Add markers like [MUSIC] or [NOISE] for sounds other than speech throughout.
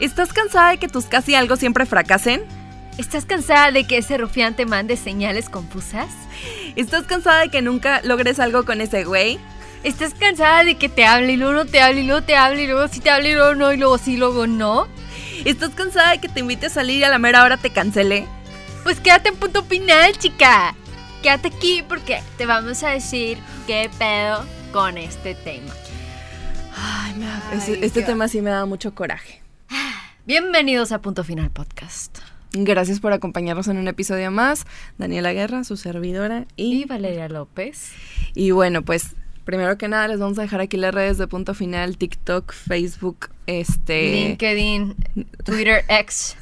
¿Estás cansada de que tus casi algo siempre fracasen? ¿Estás cansada de que ese rufián te mande señales confusas? ¿Estás cansada de que nunca logres algo con ese güey? ¿Estás cansada de que te hable y luego no te hable y luego te hable y luego sí te hable y luego no y luego sí y luego no? ¿Estás cansada de que te invite a salir y a la mera hora te cancele? Pues quédate en punto final, chica. Quédate aquí porque te vamos a decir qué pedo con este tema. Ay, me da- Ay, este qué- tema sí me da mucho coraje. Bienvenidos a Punto Final Podcast. Gracias por acompañarnos en un episodio más. Daniela Guerra, su servidora. Y Y, Valeria López. y bueno, pues primero que nada les vamos a dejar aquí las redes de punto final, TikTok, Facebook, este... LinkedIn, Twitter, X,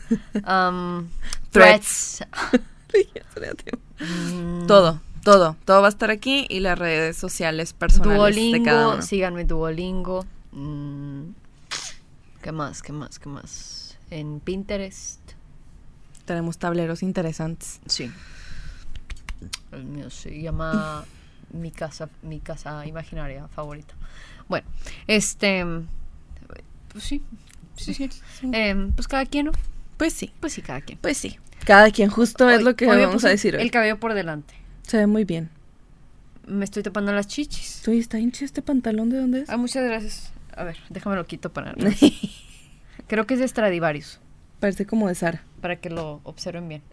um, [LAUGHS] [LAUGHS] Threads. Mm, Todo, todo, todo va a estar aquí y las redes sociales personales de cada Duolingo, uno. síganme Duolingo. mm, ¿Qué más? ¿Qué más? ¿Qué más? En Pinterest. Tenemos tableros interesantes. Sí. El mío se llama [LAUGHS] mi casa, mi casa imaginaria favorita. Bueno, este, pues sí, sí, sí. Em, pues cada quien, ¿no? Pues sí, Pues sí, cada quien. pues sí. Cada quien justo es lo que vamos puse a decir hoy. El cabello por delante. Se ve muy bien. Me estoy tapando las chichis. ¿Tú está hincha este pantalón de dónde es? Ah, muchas gracias. A ver, déjame lo quito para. [LAUGHS] Creo que es de Stradivarius, Parece como de Sara. para que lo observen bien. [LAUGHS]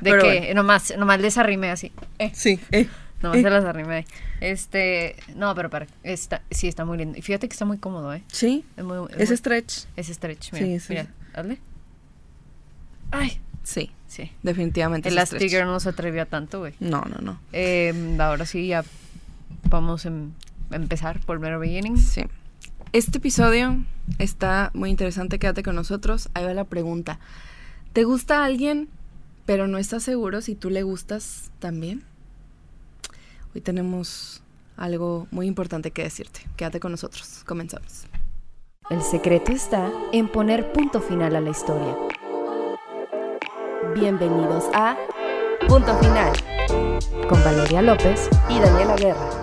De Pero que bueno. nomás, nomás les arrimé así. Eh, Sí, eh. nomás Eh. se las arrimé. Este, no, pero para, está, sí está muy lindo. Y fíjate que está muy cómodo, ¿eh? Sí, Es muy, es es muy- stretch. es stretch, mira. Sí, sí. Mira, hazle. Ay, Sí, sí. definitivamente El es. Figure no se atrevía tanto, güey. No, no, no. Eh, ahora sí, ya vamos em- a empezar por mero beginning. Sí. Este episodio está muy interesante, quédate con nosotros. Ahí va la pregunta. ¿Te gusta alguien, pero no estás seguro si tú le gustas también? Hoy tenemos algo muy importante que decirte. Quédate con nosotros. Comenzamos. El secreto está en poner punto final a la historia. Bienvenidos a Punto Final Con Valeria López y Daniela Guerra.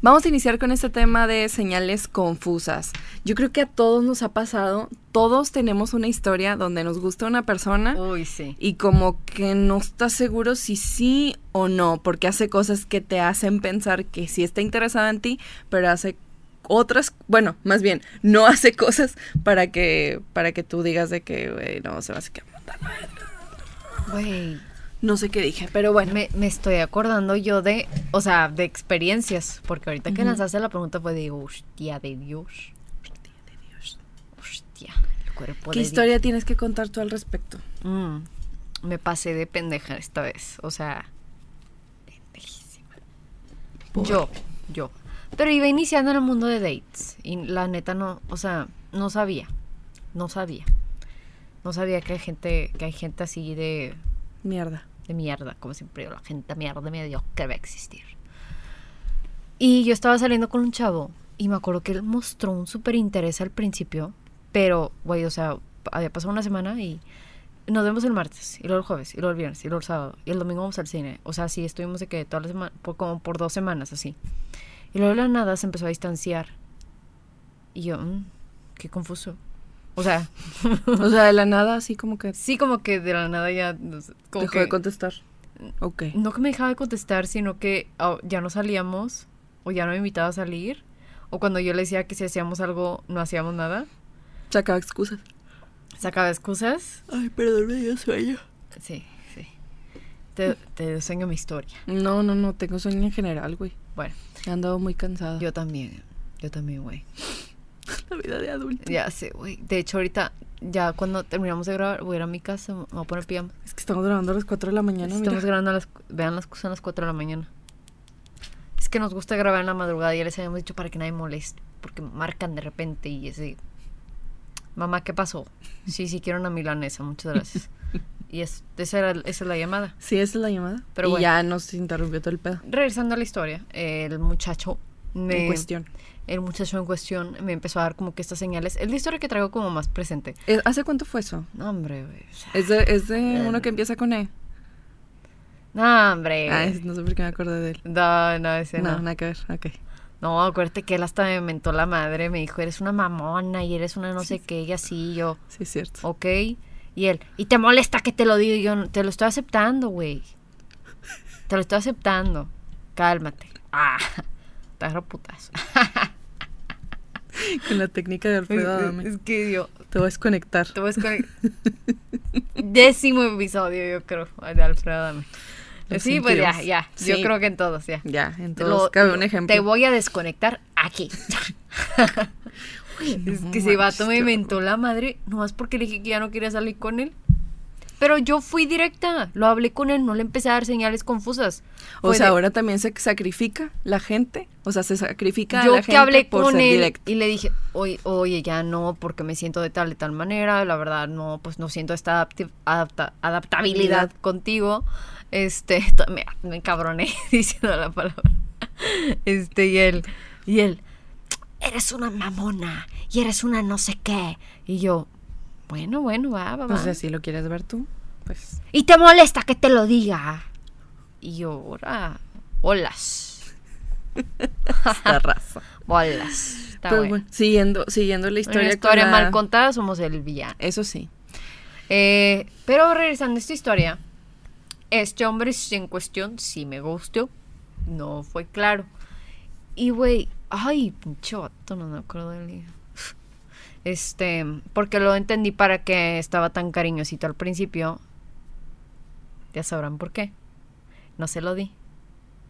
Vamos a iniciar con este tema de señales confusas. Yo creo que a todos nos ha pasado, todos tenemos una historia donde nos gusta una persona Uy, sí. y como que no estás seguro si sí o no, porque hace cosas que te hacen pensar que sí está interesada en ti, pero hace otras, bueno, más bien, no hace cosas para que para que tú digas de que, güey, no, se va a hacer que Güey, no sé qué dije, pero bueno. me, me estoy acordando yo de, o sea, de experiencias, porque ahorita que Ujú. lanzaste la pregunta fue de, hostia de Dios. Hostia, el cuerpo ¿Qué de historia tienes que contar tú al respecto? Dios. Mm, me pasé de pendeja esta vez, o sea, pendejísima. Por- Yo, yo. Pero iba iniciando en el mundo de dates. Y la neta no, o sea, no sabía. No sabía. No sabía que hay gente, que hay gente así de, Mierda. De mierda, como siempre la gente mierda mediocre va a existir. Y yo estaba saliendo con un chavo y me acuerdo que él mostró un súper interés al principio, pero, güey, o sea, había pasado una semana y nos vemos el martes, y luego el jueves, y luego el viernes, y luego el sábado, y el domingo vamos al cine. O sea, sí, estuvimos de que toda la semana, por, como por dos semanas así. Y luego de la nada se empezó a distanciar. Y yo, mm, qué confuso. O sea, [LAUGHS] O sea, de la nada, así como que sí, como que de la nada ya. Como dejó que, de contestar. Ok. no que me dejaba de contestar, sino que oh, ya no salíamos, o ya no me invitaba a salir, o cuando yo le decía que si hacíamos algo, no hacíamos nada. Sacaba excusas. Sacaba excusas. Ay, perdón, me dio sueño. Sí, sí. Te, te enseño mi historia. No, no, no, tengo sueño en general, güey. Bueno, He andado muy cansada. yo también. Yo también, güey. [LAUGHS] la vida de adulto. Ya sé, güey. De hecho, ahorita, ya cuando terminamos de grabar, voy a ir a mi casa, me voy a poner pijama. Es que estamos grabando a las 4 de la mañana, Estamos mira. grabando a las, vean las cosas a las 4 de la mañana. Es que nos gusta grabar en la madrugada, ya les habíamos dicho para que nadie moleste, porque marcan de repente y es de, mamá, ¿qué pasó? [LAUGHS] Sí, sí, quiero una milanesa, muchas gracias. [LAUGHS] y es, esa, era, esa es la llamada. Sí, esa es la llamada. Pero y bueno. ya nos interrumpió todo el pedo. Regresando a la historia, el muchacho me, En cuestión. El muchacho en cuestión me empezó a dar como que estas señales. Es la historia que traigo como más presente. Eh, ¿Hace cuánto fue eso? No, hombre, güey. Es de, es de uno que empieza con E. No, hombre. Ay, no sé por qué me acordé de él. No, no, ese No, no. nada que ver. Ok. No, acuérdate que él hasta me mentó la madre, me dijo, eres una mamona y eres una no sé qué, y así, yo, Sí, es cierto. ok. Y él, ¿y te molesta que te lo diga? Y yo, "No, te lo estoy aceptando, güey. Te lo estoy aceptando. Cálmate. Ah, [LAUGHS] te agarro putas. [LAUGHS] [LAUGHS] Con la técnica de Alfredo Adame. Es que yo, Te voy a desconectar. te voy a desconectar. [LAUGHS] Décimo episodio, yo creo, de Alfredo Adame. Sí, pues ya, ya. Yo creo que en todos, ya. Ya, Lo- entonces cabe un lo- ejemplo. Te voy a desconectar aquí. [LAUGHS] es no que ese vato me inventó la madre, nomás porque le dije que ya no quería salir con él. Pero yo fui directa, lo hablé con él, no le empecé a dar señales confusas. O sea, de- ahora también se sacrifica la gente. O sea, se sacrifica a yo la que gente hablé por con ser él directo. y le dije, oye, oye, ya no, porque me siento de tal, de tal manera, la verdad, no, pues no siento esta adapta- adaptabilidad contigo. Este, [LAUGHS] me, me cabroné [LAUGHS] diciendo la palabra. Este, y él, y él, eres una mamona, y eres una no sé qué. Y yo, bueno, bueno, va, va, va. Pues si así lo quieres ver tú, pues Y te molesta que te lo diga. Y ahora, bolas, [LAUGHS] esta raza. bolas. Está bueno. bueno, siguiendo, siguiendo la historia. Una con historia la- mal contada, somos el villano. Eso sí. Eh, pero regresando a esta historia, este hombre en cuestión sí me gustó. No fue claro. Y güey, ay, pinche vato, no me acuerdo del día. Este, porque lo entendí para que estaba tan cariñosito al principio. Ya sabrán por qué. No se lo di.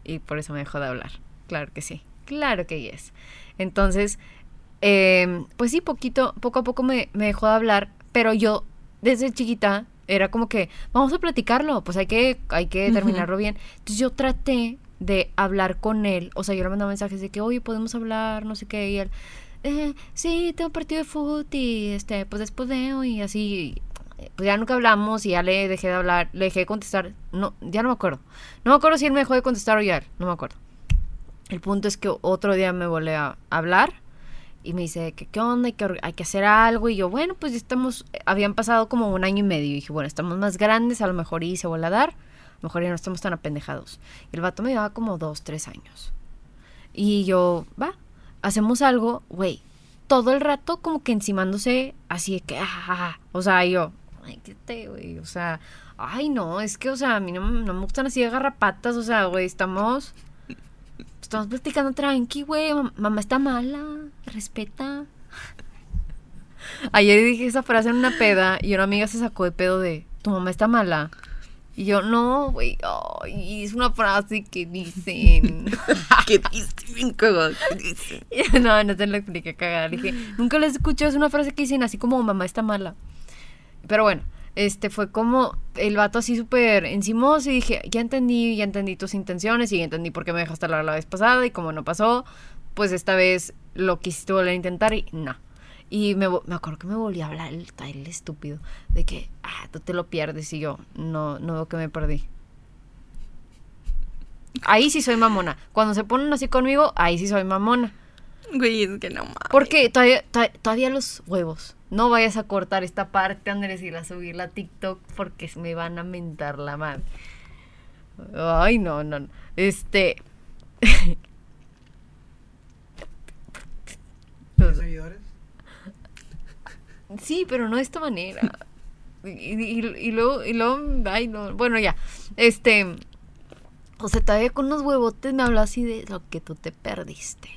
Y por eso me dejó de hablar. Claro que sí. Claro que yes. Entonces, eh, pues sí, poquito, poco a poco me, me dejó de hablar. Pero yo, desde chiquita, era como que, vamos a platicarlo, pues hay que, hay que terminarlo bien. Entonces yo traté de hablar con él. O sea, yo le mandaba mensajes de que, oye, podemos hablar, no sé qué. Y él, eh, sí, tengo partido de fútbol y este, pues después veo y así. Pues ya nunca hablamos y ya le dejé de hablar, le dejé de contestar. No, ya no me acuerdo. No me acuerdo si él me dejó de contestar o ya no me acuerdo. El punto es que otro día me volvió a hablar y me dice que qué onda, que, hay que hacer algo. Y yo, bueno, pues ya estamos, habían pasado como un año y medio. Y dije, bueno, estamos más grandes, a lo mejor y se vuelve a dar. A lo mejor ya no estamos tan apendejados. Y el vato me llevaba como dos, tres años. Y yo, va, hacemos algo, güey. Todo el rato como que encimándose así de que, ah, o sea, yo, ay, qué te, güey, o sea, ay, no, es que, o sea, a mí no, me gustan así de garrapatas, o sea, güey, estamos, estamos platicando tranqui, güey, mam- mamá está mala, respeta. [LAUGHS] Ayer dije esa frase en una peda y una amiga se sacó de pedo de, tu mamá está mala. Y yo, no, güey, ay, es una frase que dicen. [LAUGHS] ¿Qué dicen? ¿Cómo? ¿Qué dicen? [LAUGHS] no, no te lo expliqué cagada. Dije, nunca la escuché, es una frase que dicen así como mamá está mala. Pero bueno, este fue como el vato así súper encimoso y dije, ya entendí, ya entendí tus intenciones y ya entendí por qué me dejaste hablar la vez pasada y como no pasó, pues esta vez lo quisiste volver a intentar y no. Y me, me acuerdo que me volví a hablar el, el estúpido de que, ah, tú te lo pierdes y yo, no, no veo que me perdí. Ahí sí soy mamona. Cuando se ponen así conmigo, ahí sí soy mamona. Güey, es que no mames. Porque todavía, to- todavía los huevos. No vayas a cortar esta parte, Andrés, y la subirla a TikTok porque me van a mentar la madre. Ay, no, no, no. Este. [LAUGHS] seguidores? Sí, pero no de esta manera. Y, y- y luego, y luego, ay, no. Bueno, ya. Este. O sea, todavía con unos huevotes me habló así de lo que tú te perdiste.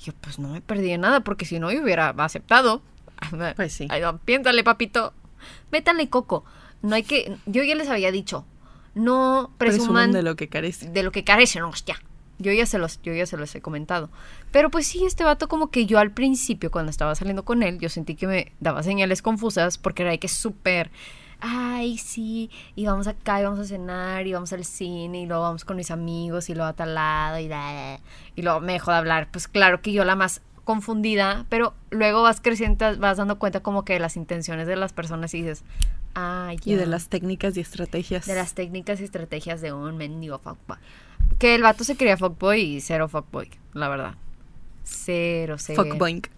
Y yo, pues no me perdí de nada, porque si no, yo hubiera aceptado. [LAUGHS] Pues sí. Ay, no, piénsale, papito. Métanle coco. No hay que. Yo ya les había dicho. No Presuman presuman de lo que carece. de lo que carecen, hostia. Yo ya se los, yo ya se los he comentado. Pero pues sí, este vato como que yo al principio, cuando estaba saliendo con él, yo sentí que me daba señales confusas porque era de que súper, ay, sí, y vamos acá y vamos a cenar y vamos al cine y luego vamos con mis amigos y luego a tal lado y, da- y luego me dejó de hablar. Pues claro que yo la más confundida, pero luego vas creciendo, vas dando cuenta como que de las intenciones de las personas y dices, ay, Y de las técnicas y estrategias. de las técnicas y estrategias de un mendigo fuckboy. Que el vato se quería fuckboy y cero fuckboy, la verdad. Cero, cero. Fuckboink.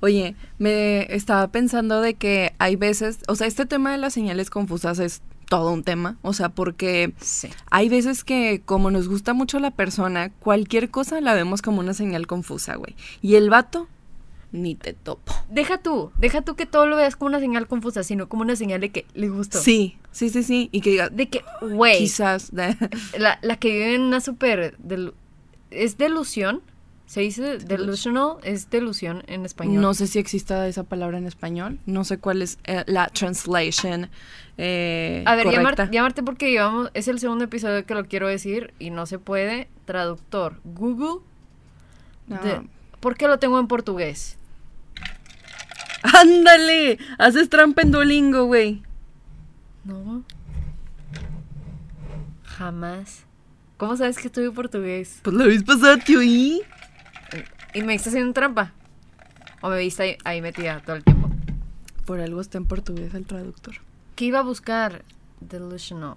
Oye, me estaba pensando de que hay veces, o sea, este tema de las señales confusas es todo un tema. O sea, porque Sí. hay veces que como nos gusta mucho la persona, cualquier cosa la vemos como una señal confusa, güey. Y el vato, ni te topo. Deja tú, deja tú que todo lo veas como una señal confusa, sino como una señal de que le gustó. Sí, sí, sí, sí. Y que diga, De que, güey, quizás... de- [LAUGHS] la, la que vive en una super... ¿Es delusión? ¿Se dice delusional? ¿Es delusión en español? No sé si exista esa palabra en español. No sé cuál es eh, la translation eh, A ver, correcta. llamar- llamarte porque llevamos... Es el segundo episodio que lo quiero decir y no se puede. Traductor. Google. de- Ah. ¿Por qué lo tengo en portugués? ¡Ándale! Haces trampa en Duolingo, güey. No. Jamás. ¿Cómo sabes que estoy en portugués? Pues la vez pasada te oí. ¿Y me viste haciendo trampa? ¿O me viste ahí, ahí metida todo el tiempo? Por algo está en portugués el traductor. ¿Qué iba a buscar? Delusional.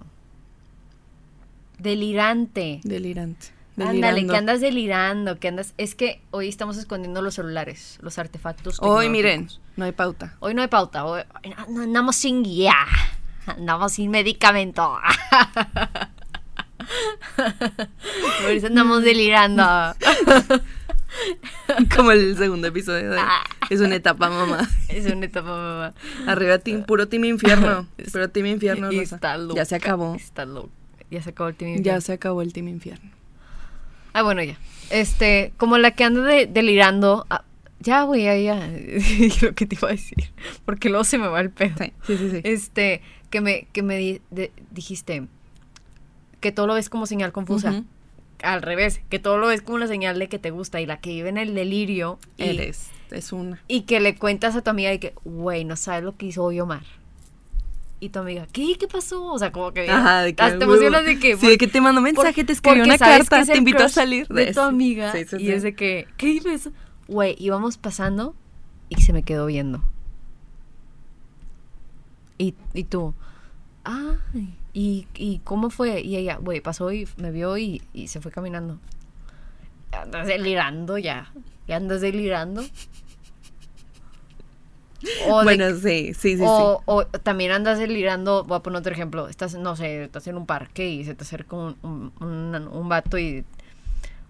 Delirante. Delirante. Ándale, Delirando. que andas delirando, que andas... Es que hoy estamos escondiendo los celulares, los artefactos Hoy, miren, no hay pauta. Hoy no hay pauta, hoy andamos sin guía, andamos sin medicamento. [LAUGHS] Por eso andamos delirando. [LAUGHS] Como el segundo episodio de Ah. Es una etapa, mamá. Es una etapa, mamá. Arriba, team, puro team infierno. [LAUGHS] Puro team infierno, está loca, Ya se acabó. Está loca. Ya se acabó el team Ya infierno. se acabó el team infierno. Ah, bueno, ya. Este, como la que anda de- delirando. ah, ya, güey, ya, ya. [LAUGHS] Lo que te iba a decir. Porque luego se me va el pedo. Sí, sí, sí. sí. Este, que me, que me di- de- dijiste que todo lo ves como señal confusa. Al revés, que todo lo ves como una señal de que te gusta y la que vive en el delirio. Y, Eres, es una. y que le cuentas a tu amiga y que, güey, no sabes lo que hizo hoy Omar. Y tu amiga, ¿qué? ¿Qué pasó? O sea, como que. Ajá, de que. hasta te emocionas de que. Sí, de que te mando mensaje, por- te porque una carta, te el invito a salir. De tu eso. amiga. Sí, sí, y es de que, ¿qué eso? Güey, íbamos pasando y se me quedó viendo. Y, y tú, ay, ¿y, ¿y cómo fue? Y ella, güey, pasó y me vio y, y se fue caminando. Andas delirando ya. Ya andas delirando. O de Bueno, sí, sí, sí, o, o también andas delirando, voy a poner otro ejemplo, estás, no sé, estás en un parque y se te acerca un, un, un- un vato y...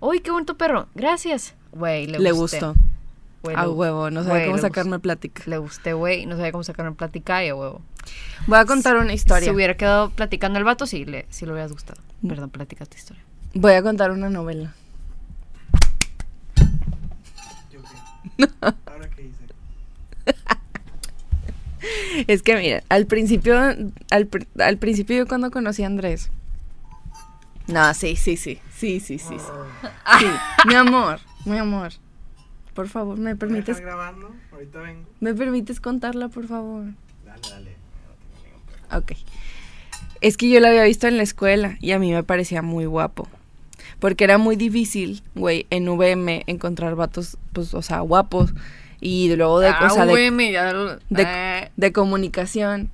¡Uy, qué bonito perro! Gracias. Güey, le, sí. Le gustó. Güey, A huevo, no sabía cómo sacarme plática. Le gusté, güey, no sabía cómo sacarme plática y a huevo. Voy a contar una historia. Si hubiera quedado platicando el vato, sí, le, sí le hubieras gustado. Perdón, platica tu historia. Voy a contar una novela. ¿Yo qué? [LAUGHS] [LAUGHS] Es que mira, al principio, al, pr- al principio yo cuando conocí a Andrés. No, sí, sí, sí, sí, sí, sí, sí. Sí, mi amor, mi amor. Por favor, ¿me ¿Me permites, estás grabando? Ahorita vengo. me permites contarla, por favor? Dale, dale. No tengo ningún problema. Ok. Es que yo la había visto en la escuela y a mí me parecía muy guapo. Porque era muy difícil, güey, en VM encontrar vatos, pues, o sea, guapos. Y luego de, Ah, o sea, de, ya de- eh, de comunicación.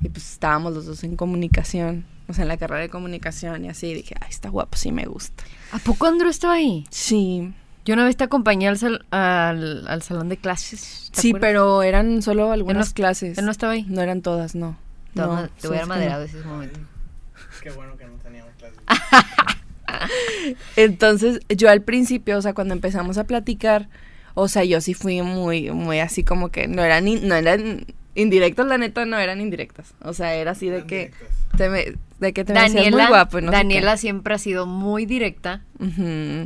Y pues estábamos los dos en comunicación. O sea, en la carrera de comunicación y así. Dije, ay, está guapo, sí me gusta. ¿A poco Andrew estaba ahí? Sí. Yo una vez te acompañé al, sal- al, al salón de clases. ¿te Sí, acuerdas? pero eran solo algunas no- clases. Él no estaba ahí. No eran todas, no. No, ma- te hubiera no. maderado ese momento. Qué bueno que no teníamos clases. [LAUGHS] Entonces, yo al principio, o sea, cuando empezamos a platicar, o sea, yo sí fui muy, muy así como que no eran, in- no eran indirectas, la neta, no eran indirectas. O sea, era así de Eran que te me, de que te me hacías muy Daniela, guapo. no. Daniela siempre ha sido muy directa.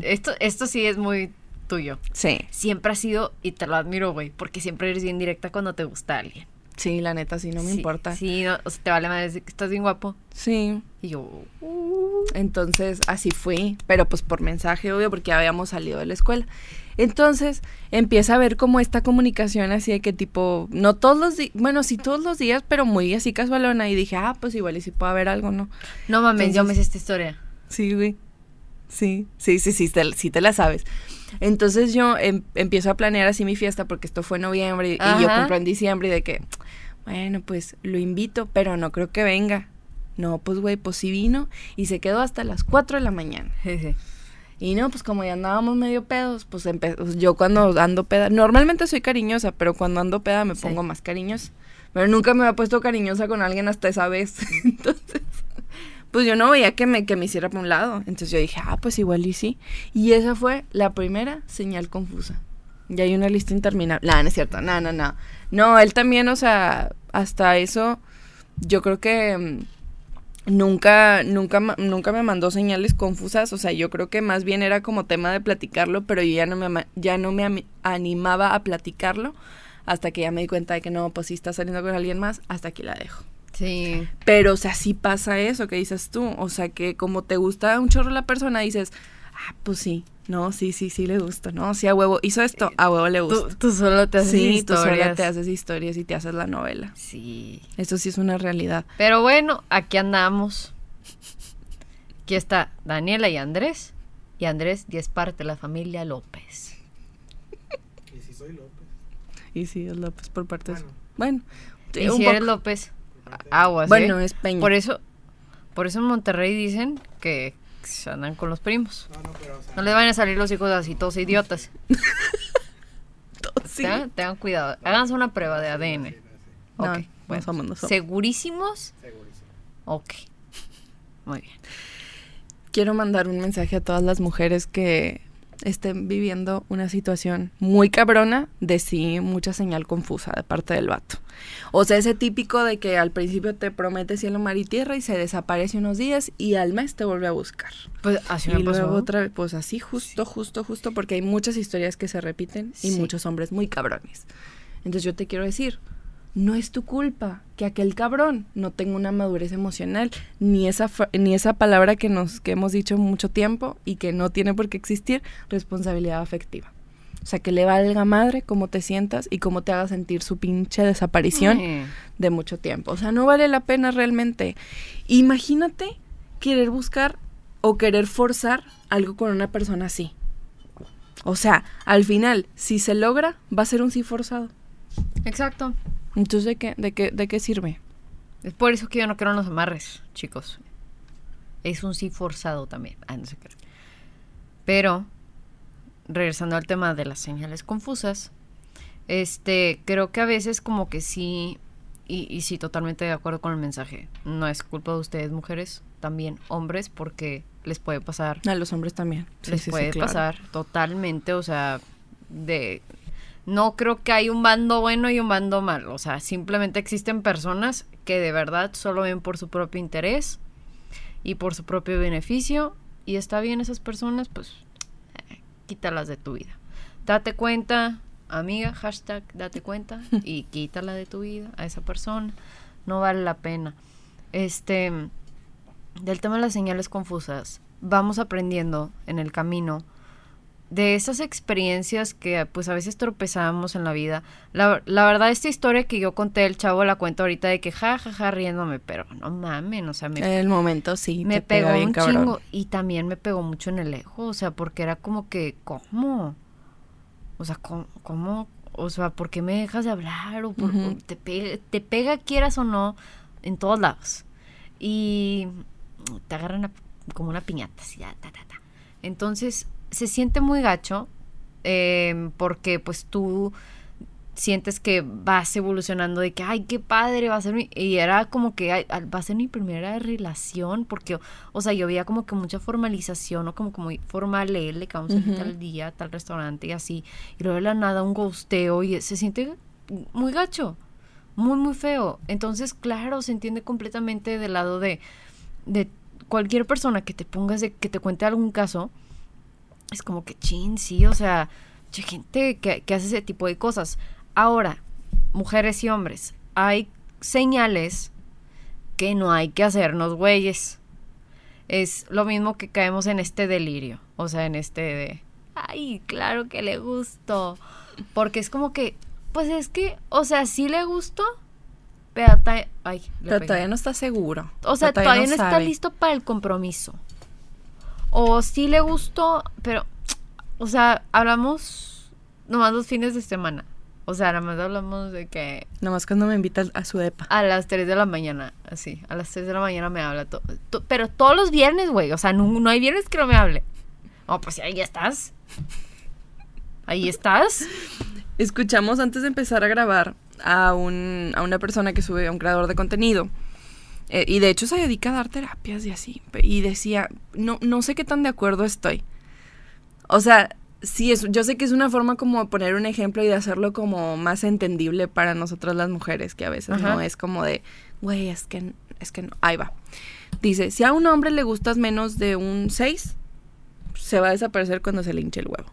Esto, esto sí es muy tuyo. Sí, Siempre ha sido, y te lo admiro, güey, porque siempre eres bien directa cuando te gusta alguien. sí, la neta, sí, no me Sí, importa. Sí. Sí, no, o sea, te vale madre decir que estás bien guapo. Y yo, Entonces, así fui, pero pues por mensaje, obvio, porque ya habíamos salido de la escuela. Entonces, empieza a ver como esta comunicación así de que tipo, no todos los días, bueno, sí todos los días, pero muy así casualona. Y dije, ah, pues igual y si puede haber algo, ¿no? no mames, yo me Entonces- sé esta historia. Sí, güey. Sí, sí, sí, sí, te, sí te la sabes. Entonces yo em- empiezo a planear así mi fiesta porque esto fue en noviembre y- y yo cumplo en diciembre y de que, bueno, pues lo invito, pero no creo que venga. No, pues güey, pues sí vino y se quedó hasta las 4 de la mañana. [LAUGHS] Sí. Y no, pues como ya andábamos medio pedos, pues pues, yo cuando ando peda, normalmente soy cariñosa, pero cuando ando peda me Sí. pongo más cariñosa. Pero nunca me había puesto cariñosa con alguien hasta esa vez. [LAUGHS] Entonces, pues yo no veía que me, que me hiciera por un lado. Entonces yo dije, ah, pues igual y sí. Y esa fue la primera señal confusa. Y hay una lista interminable. No, no es cierto. No, no, no. No, él también, o sea, hasta eso, yo creo que mm, nunca, nunca, nunca me mandó señales confusas. O sea, yo creo que más bien era como tema de platicarlo, pero yo ya no me, ya no me animaba a platicarlo hasta que ya me di cuenta de que no, pues si está saliendo con alguien más, hasta aquí la dejo. Sí. Pero, o sea, sí pasa eso que dices tú. O sea, que como te gusta un chorro la persona, dices, ah, pues sí, no, sí, sí, sí le gusta, no, sí, a huevo, hizo esto, a huevo le Tú, gusta. tú solo te haces Sí, tú sola historias. te haces historias y te haces la novela. Sí. Eso sí es una realidad. Pero bueno, aquí andamos. Aquí está Daniela y Andrés. Y Andrés ya es parte de la familia López. Y si soy López. Y sí, es López por parte de su- Bueno, Bueno, Y si eres. López, de- aguas. Bueno, ¿eh? es Peña. Por eso, por eso en Monterrey dicen que se andan con los primos. No, no, pero o sea. No les vayan a salir los hijos así todos idiotas. Sí. Tengan, tengan cuidado. Háganse una prueba de ADN. Ok, no bueno. somos, no somos. ¿Segurísimos? Segurísimo. Ok. Muy bien. Quiero mandar un mensaje a todas las mujeres que estén viviendo una situación muy cabrona de sí, mucha señal confusa de parte del vato. O sea, ese típico de que al principio te promete cielo, mar y tierra y se desaparece unos días y al mes te vuelve a buscar. Pues así y me pasó. luego otra vez, pues así, justo, justo, justo, porque hay muchas historias que se repiten y Sí. muchos hombres muy cabrones. Entonces yo te quiero decir, no es tu culpa que aquel cabrón no tenga una madurez emocional, ni esa, ni esa palabra que, nos, que hemos dicho mucho tiempo y que no tiene por qué existir, responsabilidad afectiva. O sea, que le valga madre cómo te sientas y cómo te haga sentir su pinche desaparición de mucho tiempo. O sea, no vale la pena realmente. Imagínate querer buscar o querer forzar algo con una persona así. O sea, al final, si se logra, va a ser un sí forzado. Exacto. Entonces, ¿de qué, de qué, de qué sirve? Es por eso que yo no quiero los amarres, chicos. Es un sí forzado también. Ah, no sé qué. Pero, regresando al tema de las señales confusas, este, creo que a veces como que sí, y, y sí, totalmente de acuerdo con el mensaje. No es culpa de ustedes, mujeres, también hombres, porque les puede pasar A los hombres también. Sí, les sí, sí, puede claro. pasar totalmente, o sea, de no creo que hay un bando bueno y un bando malo, o sea, simplemente existen personas que de verdad solo ven por su propio interés y por su propio beneficio y está bien esas personas, pues eh, quítalas de tu vida. Date cuenta, amiga, hashtag date cuenta y [LAUGHS] quítala de tu vida a esa persona, no vale la pena. Este, del tema de las señales confusas, vamos aprendiendo en el camino de esas experiencias que pues a veces tropezamos en la vida. La, la verdad, esta historia que yo conté, el chavo la cuenta ahorita de que ja, ja, ja, riéndome, pero no mamen, o sea, me, En el momento sí. me pegó bien un cabrón. chingo y también me pegó mucho en el ego, o sea, porque era como que, ¿cómo? O sea, ¿cómo? cómo? O sea, ¿por qué me dejas de hablar? O por- te, pega, te pega, quieras o no, en todos lados. Y te agarran a- como una piñata, así, ah, ta, ta, ta. Entonces, se siente muy gacho eh, porque pues tú sientes que vas evolucionando de que, ay, qué padre, va a ser mi... Y era como que ay, va a ser mi primera relación, porque, o sea, yo veía como que mucha formalización, o como que muy formal, leerle que vamos a ir tal día, tal restaurante y así. Y luego de la nada un gosteo y se siente muy gacho, muy, muy feo. Entonces, claro, se entiende completamente del lado de, de cualquier persona que te pongas, de, que te cuente algún caso, es como que chin, sí, o sea, che, gente que, que hace ese tipo de cosas. Ahora, mujeres y hombres, hay señales que no hay que hacernos güeyes. Es lo mismo que caemos en este delirio, o sea, en este de, ay, claro que le gustó. Porque es como que, pues es que, o sea, sí le gustó, pero, ta- ay, le Pero todavía no está seguro. O sea, Pero todavía no está sabe. listo para el compromiso. O sí le gustó, pero, o sea, hablamos nomás los fines de semana. O sea, nada más hablamos de que Nomás cuando me invita a su depa. a las 3 de la mañana, así, a las 3 de la mañana me habla. to- to- pero todos los viernes, güey. O sea, no, no hay viernes que no me hable. Oh, pues ahí estás. Ahí estás. Escuchamos antes de empezar a grabar a, un, a una persona que sube, a un creador de contenido. Eh, y de hecho se dedica a dar terapias y así. Y decía, no, no sé qué tan de acuerdo estoy. O sea, sí, es, yo sé que es una forma como de poner un ejemplo y de hacerlo como más entendible para nosotras las mujeres, que a veces Ajá. no es como de, güey, es que, es que no. Ahí va. Dice, si a un hombre le gustas menos de un 6, se va a desaparecer cuando se le hinche el huevo.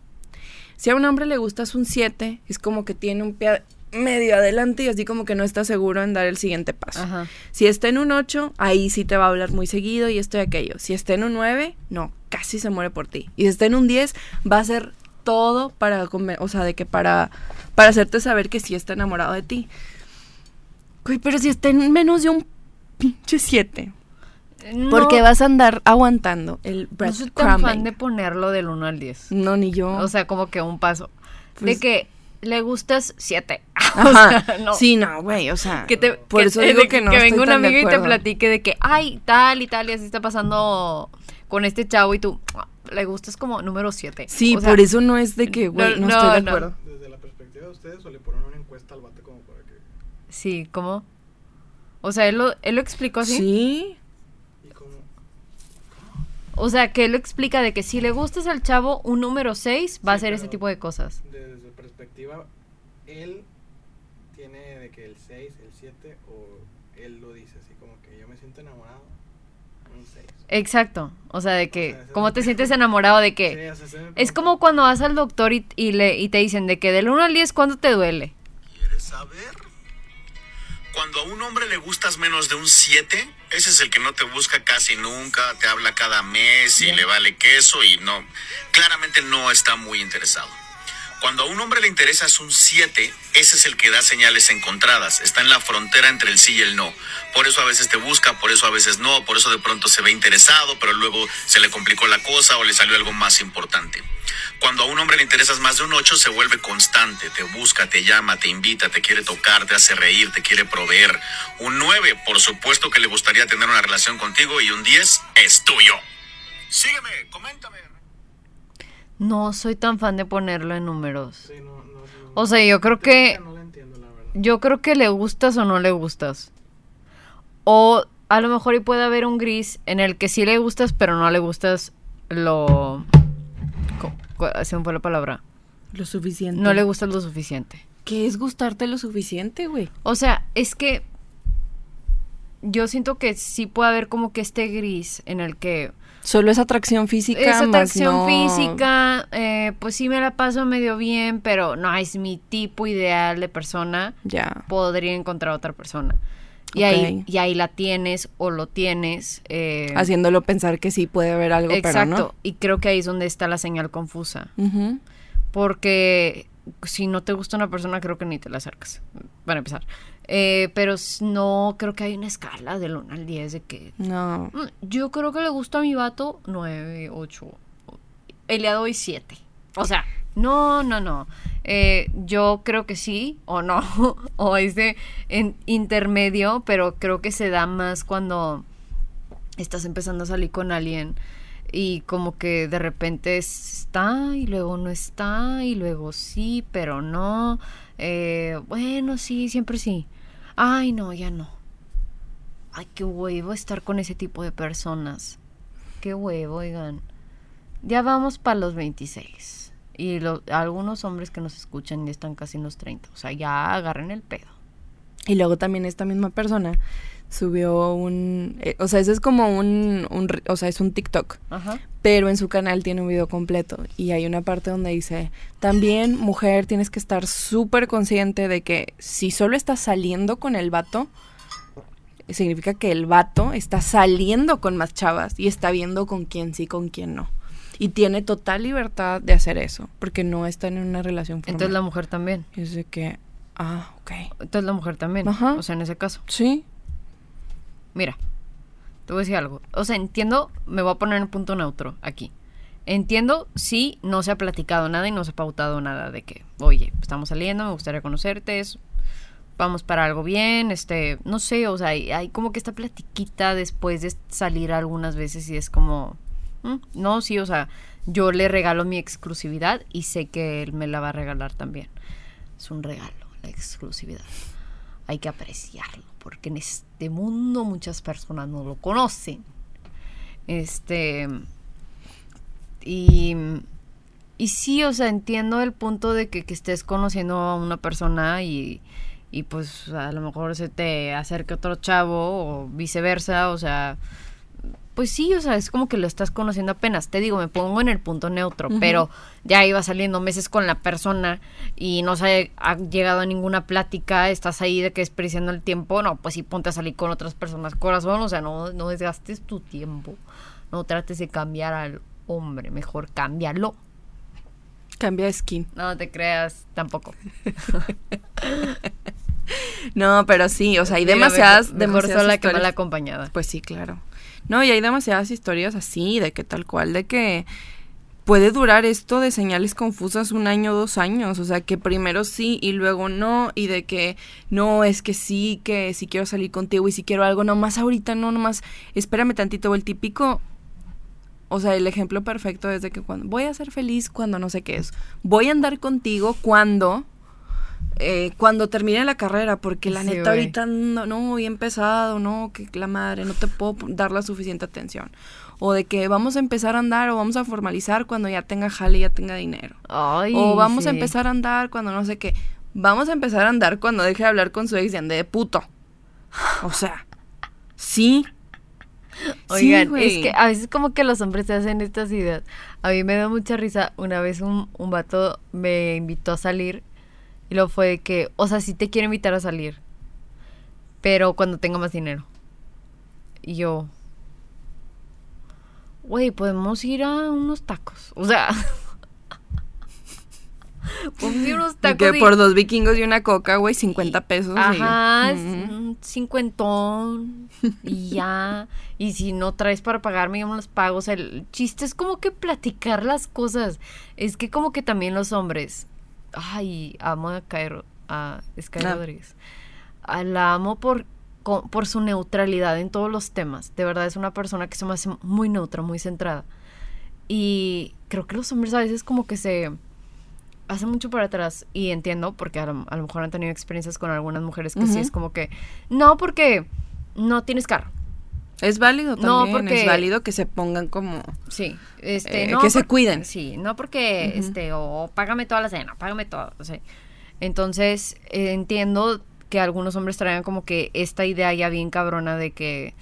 Si a un hombre le gustas un 7, es como que tiene un pie medio adelante y así como que no está seguro en dar el siguiente paso. Ajá. Si está en un 8, ahí sí te va a hablar muy seguido y esto y aquello. Si está en un 9, no, casi se muere por ti. Y si está en un 10, va a hacer todo para, o sea, de que para, para hacerte saber que sí está enamorado de ti. Güey, pero si está en menos de un pinche 7, ¿por qué No, vas a andar aguantando el No soy tan fan de ponerlo del 1 al 10. No, ni yo. O sea, como que un paso. de Pues- que le gustas 7. [LAUGHS] Ajá. Sí, no, güey, o sea. Que te, por que- eso de digo que, que no que venga un de amigo y te platique de que, ay, tal y tal, y así está pasando con este chavo y tú "Ah, le gustas como número 7. Sí, por eso no es de que, güey, no, no, estoy de no. acuerdo. Desde la perspectiva de ustedes, o le ponen una encuesta al vato como para que. Sí, ¿cómo? O sea, él lo, él lo explicó así. Sí. Y como. O sea, que él lo explica de que si le gustas al chavo, un número 6 va a hacer ese tipo de cosas. Desde perspectiva, él tiene de que el 6, el 7, o él lo dice así como que yo me siento enamorado. Un 6. Exacto. O sea, de que, O sea, ese ¿cómo te sientes [LAUGHS] enamorado de que? Es como cuando vas al doctor y, y le, y te dicen de que del 1 al 10, ¿cuándo te duele? ¿Quieres saber? Cuando a un hombre le gustas menos de un 7, ese es el que no te busca casi nunca, te habla cada mes y le vale queso y no, claramente no está muy interesado. Cuando a un hombre le interesas un 7, ese es el que da señales encontradas, está en la frontera entre el sí y el no. Por eso a veces te busca, por eso a veces no, por eso de pronto se ve interesado, pero luego se le complicó la cosa o le salió algo más importante. Cuando a un hombre le interesas más de un 8, se vuelve constante, te busca, te llama, te invita, te quiere tocar, te hace reír, te quiere proveer. Un 9, por supuesto que le gustaría tener una relación contigo y un 10 es tuyo. Sígueme, coméntame. No soy tan fan de ponerlo en números. Sí, no, no, no. O sea, yo creo que No la entiendo, la verdad. yo creo que le gustas o no le gustas. O a lo mejor y puede haber un gris en el que sí le gustas, pero no le gustas lo se me fue la palabra. Lo suficiente. No le gustas lo suficiente. ¿Qué es gustarte lo suficiente, güey? O sea, es que yo siento que sí puede haber como que este gris en el que Solo es atracción física, es atracción no- física, eh, pues sí me la paso medio bien, pero no es mi tipo ideal de persona. Ya. Podría encontrar otra persona. Y, ahí, y ahí la tienes o lo tienes. eh, Haciéndolo pensar que sí puede haber algo, exacto. pero Y creo que ahí es donde está la señal confusa. Porque si no te gusta una persona, creo que ni te la acercas. Para empezar. Eh, pero no creo que hay una escala del 1 al 10 de que. No. "Mm, Yo creo que le gusta a mi vato 9, 8. Y le doy 7. O sea, no, no, no. Eh, yo creo que sí o no. [LAUGHS] o ese en intermedio, pero creo que se da más cuando estás empezando a salir con alguien y como que de repente está y luego no está y luego sí, pero no. Eh, bueno, sí, siempre sí. Ay, no, ya no. Ay, qué huevo estar con ese tipo de personas. Qué huevo, oigan. Ya vamos para los 26. Y lo- algunos hombres que nos escuchan ya están casi en los 30. O sea, ya agarren el pedo. Y luego también esta misma persona subió un... eh, o sea, ese es como un, un O sea, es un TikTok. Ajá. Pero en su canal tiene un video completo. Y hay una parte donde dice, también mujer tienes que estar súper consciente de que si solo estás saliendo con el vato, significa que el vato está saliendo con más chavas y está viendo con quién sí, con quién no. Y tiene total libertad de hacer eso, porque no están en una relación formal. Entonces la mujer también. Y es de que, ah, ok. Entonces la mujer también. Ajá. O sea, en ese caso. Sí, Mira, te voy a decir algo. O sea, entiendo, me voy a poner en punto neutro aquí. Entiendo si no se ha platicado nada y no se ha pautado nada de que, oye, estamos saliendo, me gustaría conocerte, vamos para algo bien, este, no sé, o sea, hay, hay como que esta platiquita después de salir algunas veces y es como, Mm, No, sí, o sea, yo le regalo mi exclusividad y sé que él me la va a regalar también. Es un regalo, la exclusividad. Hay que apreciarlo, porque en este mundo muchas personas no lo conocen. Este. Y. Y sí, o sea, entiendo el punto de que, que estés conociendo a una persona y, y pues a lo mejor se te acerque otro chavo o viceversa, o sea, pues sí, o sea, es como que lo estás conociendo apenas. Te digo, me pongo en el punto neutro, pero ya iba saliendo meses con la persona y no se ha llegado a ninguna plática, estás ahí de que desperdiciando el tiempo, no, pues sí, ponte a salir con otras personas, corazón, o sea, no, no desgastes tu tiempo, no trates de cambiar al hombre, mejor cámbialo. Cambia de skin. No te creas, tampoco. [LAUGHS] No, pero sí, o sea, hay demasiadas, mejor- mejor demasiadas sola que mal acompañada. Pues sí, claro. No, y hay demasiadas historias así, de que tal cual, de que puede durar esto de señales confusas un año, dos años, o sea, que primero sí y luego no, y de que no, es que sí, que sí quiero salir contigo y si quiero algo, nomás ahorita no, nomás espérame tantito, el típico, o sea, el ejemplo perfecto es de que cuando voy a ser feliz cuando no sé qué es, voy a andar contigo cuando... eh, cuando termine la carrera, porque la Sí, neta güey. ahorita no, no, bien pesado, no, que la madre, no te puedo dar la suficiente atención. O de que vamos a empezar a andar o vamos a formalizar cuando ya tenga jale y ya tenga dinero. Ay, o vamos a sí. empezar a andar cuando no sé qué. Vamos a empezar a andar cuando deje de hablar con su ex y ande de puto. O sea, sí. Sí, Oigan, güey. es que a veces como que los hombres se hacen estas ideas. A mí me da mucha risa. Una vez un, un vato me invitó a salir y luego fue de que, o sea, sí te quiero invitar a salir, pero cuando tenga más dinero. Y yo, güey, podemos ir a unos tacos. O sea, [LAUGHS] podemos ir a unos Y tacos. que y- por dos vikingos y una coca, güey, 50 pesos. Ajá, un cincuentón y ya. Y si no traes para pagarme, yo me los pago. O sea, el chiste es como que platicar las cosas. Es que como que también los hombres. Ay, amo a Cairo, a Sky Ah. Rodríguez. Ah, La amo por, co- por su neutralidad en todos los temas. De verdad es una persona que se me hace muy neutra, muy centrada. Y creo que los hombres a veces como que se hacen mucho para atrás y entiendo porque a lo, a lo mejor han tenido experiencias con algunas mujeres que sí Ujú. es como que no porque no tienes carro. Es válido No, también. porque- Es válido que se pongan como. Sí, este Eh, no que se cuiden. Sí, no porque este o págame toda la cena, págame todo, o sea, Entonces, eh, entiendo que algunos hombres traigan como que esta idea ya bien cabrona de que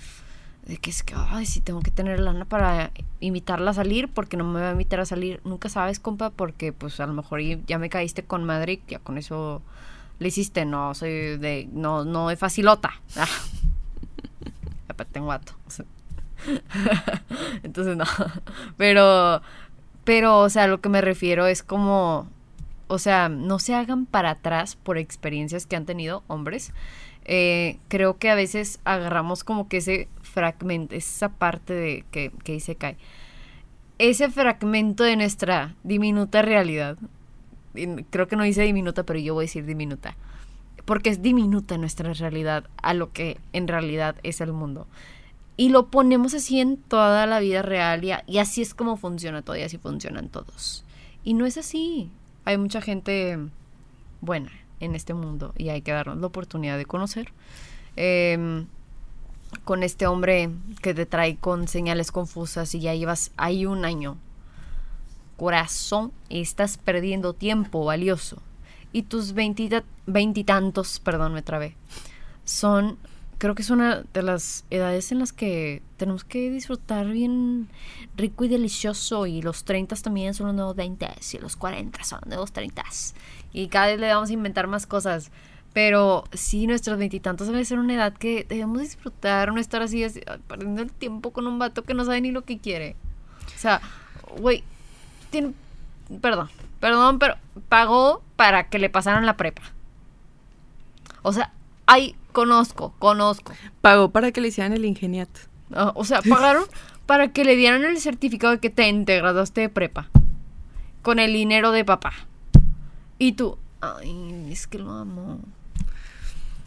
de que es que, ay, sí tengo que tener lana para invitarla a salir porque no me va a invitar a salir. Nunca sabes, compa, porque pues a lo mejor ya me caíste con madre y ya con eso le hiciste. No, soy de, no, no es facilota. [LAUGHS] Aparte tengo vato. [LAUGHS] Entonces no. Pero, pero, o sea, lo que me refiero es como, o sea, no se hagan para atrás por experiencias que han tenido hombres. Eh, creo que a veces agarramos como que ese fragmento, esa parte de que, que dice Kai, ese fragmento de nuestra diminuta realidad. Creo que no dice diminuta, pero yo voy a decir diminuta. Porque es diminuta nuestra realidad a lo que en realidad es el mundo. Y lo ponemos así en toda la vida real y, así es como funciona todo y así funcionan todos. Y no es así. Hay mucha gente buena en este mundo y hay que darnos la oportunidad de conocer. Em, con este hombre que te trae con señales confusas y ya llevas ahí un año. Corazón, estás perdiendo tiempo valioso. Y tus veintita- veintitantos, perdón, me trabé, son, creo que es una de las edades en las que tenemos que disfrutar bien rico y delicioso. Y los 30 también son los nuevos 20 y los 40 son los nuevos 30. Y cada vez le vamos a inventar más cosas. Pero sí, nuestros veintitantos debe ser una edad que debemos disfrutar, no estar así, así, perdiendo el tiempo con un vato que no sabe ni lo que quiere. O sea, güey, tiene, perdón, perdón, pero pagó para que le pasaran la prepa. O sea, ay, conozco, conozco. Pagó para que le hicieran el ingeniato. Ah, o sea, pagaron para que le dieran el certificado de que te te graduaste de prepa. Con el dinero de papá. Y tú, ay, es que lo amo.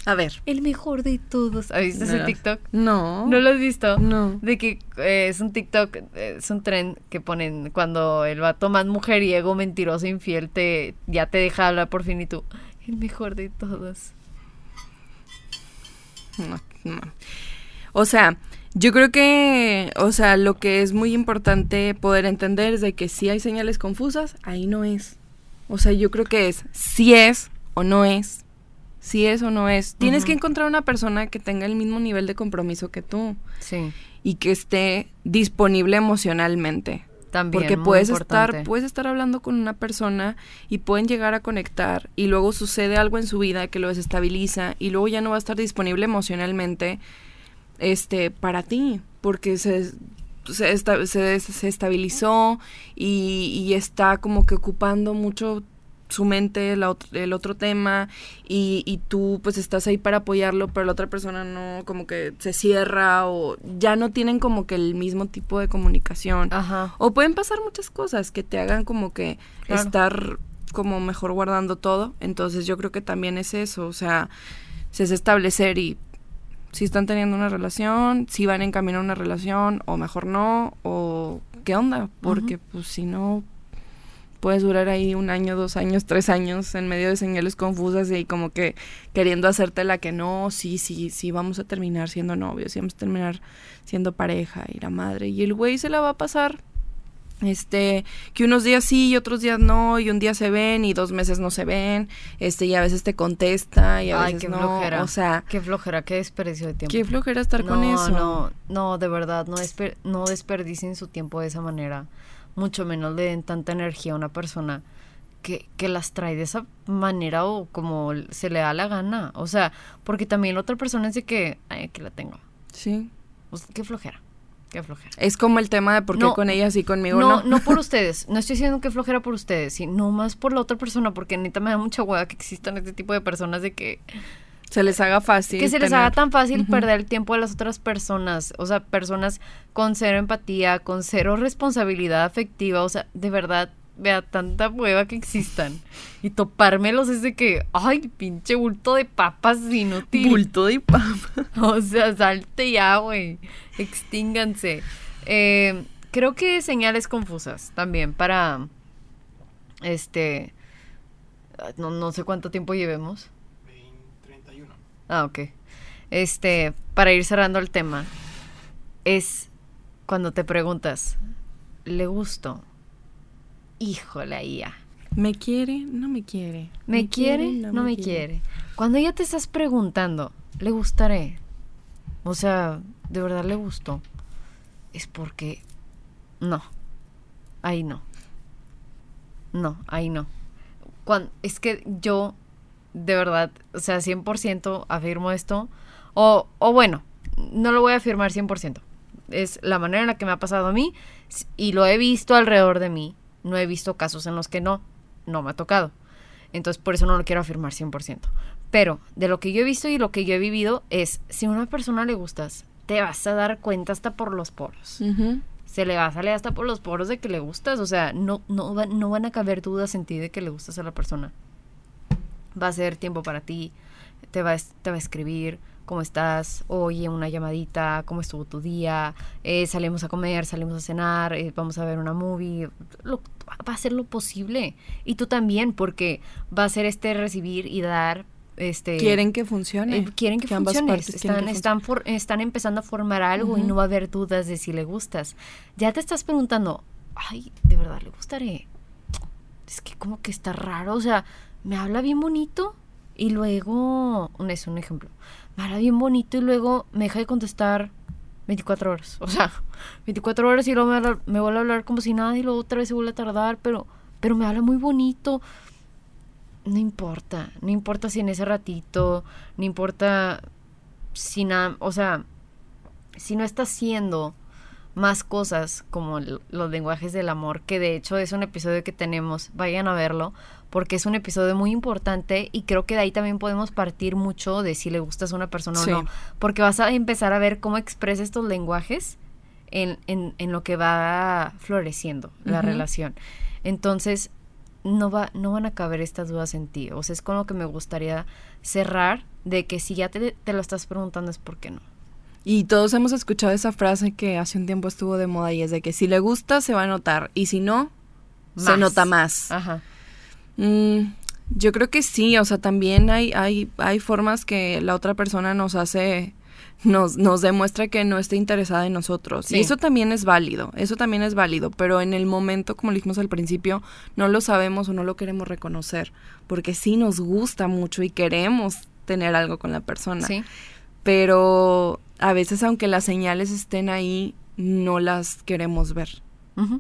A ver. El mejor de todos. ¿Has visto ese No. TikTok? No. ¿No lo has visto? No. De que eh, es un TikTok, eh, es un tren que ponen cuando el vato más mujeriego, mentiroso, infiel, te, ya te deja hablar por fin y tú, el mejor de todos. No, no. O sea, yo creo que, o sea, lo que es muy importante poder entender es de que si hay señales confusas, ahí no es. O sea, yo creo que es si es o no es. Si es o no es. Tienes que encontrar una persona que tenga el mismo nivel de compromiso que tú Sí, y que esté disponible emocionalmente. también. Porque puedes importante. estar, puedes estar hablando con una persona y pueden llegar a conectar y luego sucede algo en su vida que lo desestabiliza y luego ya no va a estar disponible emocionalmente este para ti porque se se, esta- se estabilizó y, y está como que ocupando mucho su mente la el otro tema y, y tú pues estás ahí para apoyarlo pero la otra persona no como que se cierra o ya no tienen como que el mismo tipo de comunicación Ajá. o pueden pasar muchas cosas que te hagan como que Claro. estar como mejor guardando todo. Entonces yo creo que también es eso, o sea, es establecer y si están teniendo una relación, si van en camino a una relación o mejor no, o qué onda, porque pues si no puedes durar ahí un año, dos años, tres años en medio de señales confusas y como que queriendo hacerte la que no, sí, sí, sí, vamos a terminar siendo novios, sí, vamos a terminar siendo pareja y la madre. Y el güey se la va a pasar. Este, que unos días sí y otros días no, y un día se ven y dos meses no se ven, este, y a veces te contesta y a Ay, veces qué no. flojera. O sea, Qué flojera, qué desperdicio de tiempo. qué flojera estar con no, eso. No, no, de verdad, no, desper- no desperdicien su tiempo de esa manera. Mucho menos le den tanta energía a una persona que, que las trae de esa manera o como se le da la gana. O sea, porque también la otra persona es de que, ay, aquí la tengo. Sí. O sea, qué flojera, qué flojera. Es como el tema de por qué No, con ella sí conmigo No, no. no por [LAUGHS] ustedes, no estoy diciendo que flojera por ustedes, sino más por la otra persona, porque neta me da mucha hueá que existan este tipo de personas de que Se les haga fácil. que se les haga tan fácil perder el tiempo de las otras personas, o sea, personas con cero empatía, con cero responsabilidad afectiva, o sea, de verdad, vea tanta hueva que existan. Y topármelos es de que, ay, pinche bulto de papas inútil. Bulto de papa. [LAUGHS] O sea, salte ya, güey. Extínganse. Eh, creo que señales confusas también para. Este. No, no sé cuánto tiempo llevemos. 20, 31. Ah, ok. Este, para ir cerrando el tema, es cuando te preguntas, ¿le gusto? Híjole, ya. ¿Me quiere? No me quiere. ¿Me, quiere? No, me quiere. Cuando ya te estás preguntando, ¿le gustaré? O sea, ¿de verdad le gustó? Es porque no. Ahí no. No, ahí no. Cuan- es que yo, de verdad, o sea, 100% afirmo esto. O, o bueno, no lo voy a afirmar 100%. Es la manera en la que me ha pasado a mí y lo he visto alrededor de mí. No he visto casos en los que no, no me ha tocado. Entonces, por eso no lo quiero afirmar 100%. Pero de lo que yo he visto y lo que yo he vivido es, si a una persona le gustas, te vas a dar cuenta hasta por los poros. Se le va a salir hasta por los poros de que le gustas. O sea, no, no, no van a caber dudas en ti de que le gustas a la persona. Va a ser tiempo para ti. Te va, te va a escribir. ¿Cómo estás? Oye, una llamadita. ¿Cómo estuvo tu día? Eh, salimos a comer, salimos a cenar, eh, vamos a ver una movie. Lo- va a ser lo posible. Y tú también, porque va a ser este recibir y dar. Este, Quieren que funcione. eh, quieren que, ambas funcione. Están, que están, for- están empezando a formar algo y no va a haber dudas de si le gustas. Ya te estás preguntando, ay, de verdad le gustaré. Es que como que está raro, o sea, me habla bien bonito y luego, es un ejemplo, me habla bien bonito y luego me deja de contestar 24 horas. O sea, [LAUGHS] 24 horas y luego me, me vuelve a hablar como si nada y luego otra vez se vuelve a tardar, pero, pero me habla muy bonito no importa, no importa si en ese ratito, no importa si nada, o sea, si no está haciendo más cosas como los lenguajes del amor, que de hecho es un episodio que tenemos, vayan a verlo, porque es un episodio muy importante y creo que de ahí también podemos partir mucho de si le gustas a una persona Sí. o no, porque vas a empezar a ver cómo expresa estos lenguajes en, en, en lo que va floreciendo la relación. Entonces, no, va, no van a caber estas dudas en ti. O sea, es con lo que me gustaría cerrar de que si ya te, te lo estás preguntando es porque no. Y todos hemos escuchado esa frase que hace un tiempo estuvo de moda y es de que si le gusta se va a notar y si no, se nota más. Ajá. Mm, yo creo que sí, o sea, también hay, hay, hay formas que la otra persona nos hace, nos, nos demuestra que no está interesada en nosotros. Sí. Y eso también es válido, eso también es válido, pero en el momento, como lo dijimos al principio, no lo sabemos o no lo queremos reconocer, porque sí nos gusta mucho y queremos tener algo con la persona. Sí. Pero a veces, aunque las señales estén ahí, no las queremos ver.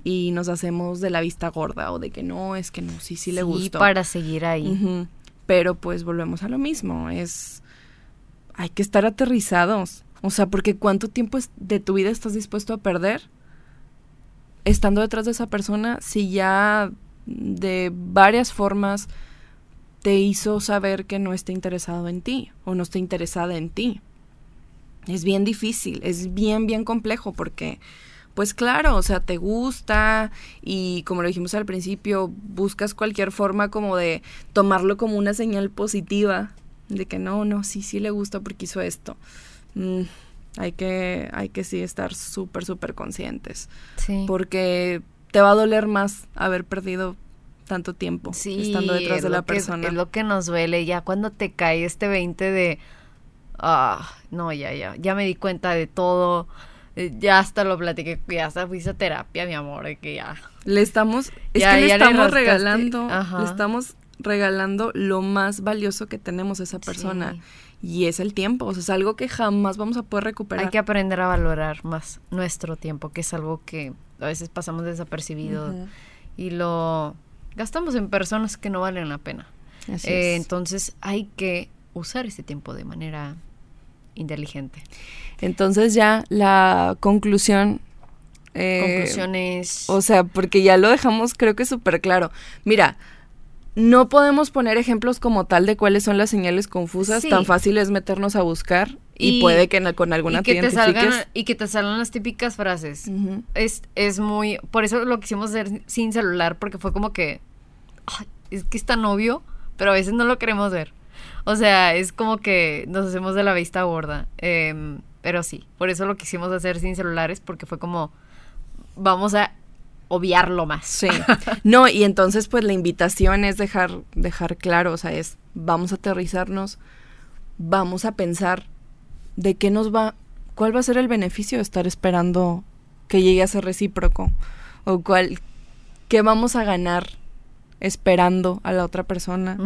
Y nos hacemos de la vista gorda o de que no, es que no, sí, sí le gustó. para seguir ahí. Pero pues volvemos a lo mismo, es hay que estar aterrizados. O sea, porque cuánto tiempo de tu vida estás dispuesto a perder estando detrás de esa persona si ya de varias formas te hizo saber que no está interesado en ti o no está interesada en ti. Es bien difícil, es bien, bien complejo porque, pues claro, o sea, te gusta y como lo dijimos al principio, buscas cualquier forma como de tomarlo como una señal positiva, de que no, no, sí, sí le gusta porque hizo esto. Mm, hay que, hay que sí estar súper, súper conscientes, Sí. porque te va a doler más haber perdido tanto tiempo Sí, estando detrás es de la que- persona. Es lo que nos duele ya cuando te cae este 20 de, ah, no, ya, ya, ya me di cuenta de todo, ya hasta lo platiqué, ya hasta fuiste a terapia, mi amor, de que ya. Le estamos, es Ya- que le estamos regalando, Ajá. le estamos regalando lo más valioso que tenemos a esa persona. Sí. Y es el tiempo, o sea, es algo que jamás vamos a poder recuperar. Hay que aprender a valorar más nuestro tiempo, que es algo que a veces pasamos desapercibido y lo gastamos en personas que no valen la pena. Así Eh, es. entonces hay que usar ese tiempo de manera inteligente. Entonces ya la conclusión... eh, Conclusiones. O sea, porque ya lo dejamos creo que súper claro. Mira, no podemos poner ejemplos como tal de cuáles son las señales confusas. Sí. Tan fácil es meternos a buscar y, Y- puede que en- con alguna y que te te salgan y que te salgan las típicas frases. Es, es muy. Por eso lo quisimos hacer sin celular, porque fue como que. "Ay, es que es tan obvio, pero a veces no lo queremos ver. O sea, es como que nos hacemos de la vista gorda. Em, pero sí, por eso lo quisimos hacer sin celulares, porque fue como. Vamos a obviarlo más. Sí. [LAUGHS] No, y entonces pues la invitación es dejar, dejar claro, o sea, es vamos a aterrizarnos, vamos a pensar de qué nos va, cuál va a ser el beneficio de estar esperando que llegue a ser recíproco, o cuál, qué vamos a ganar esperando a la otra persona,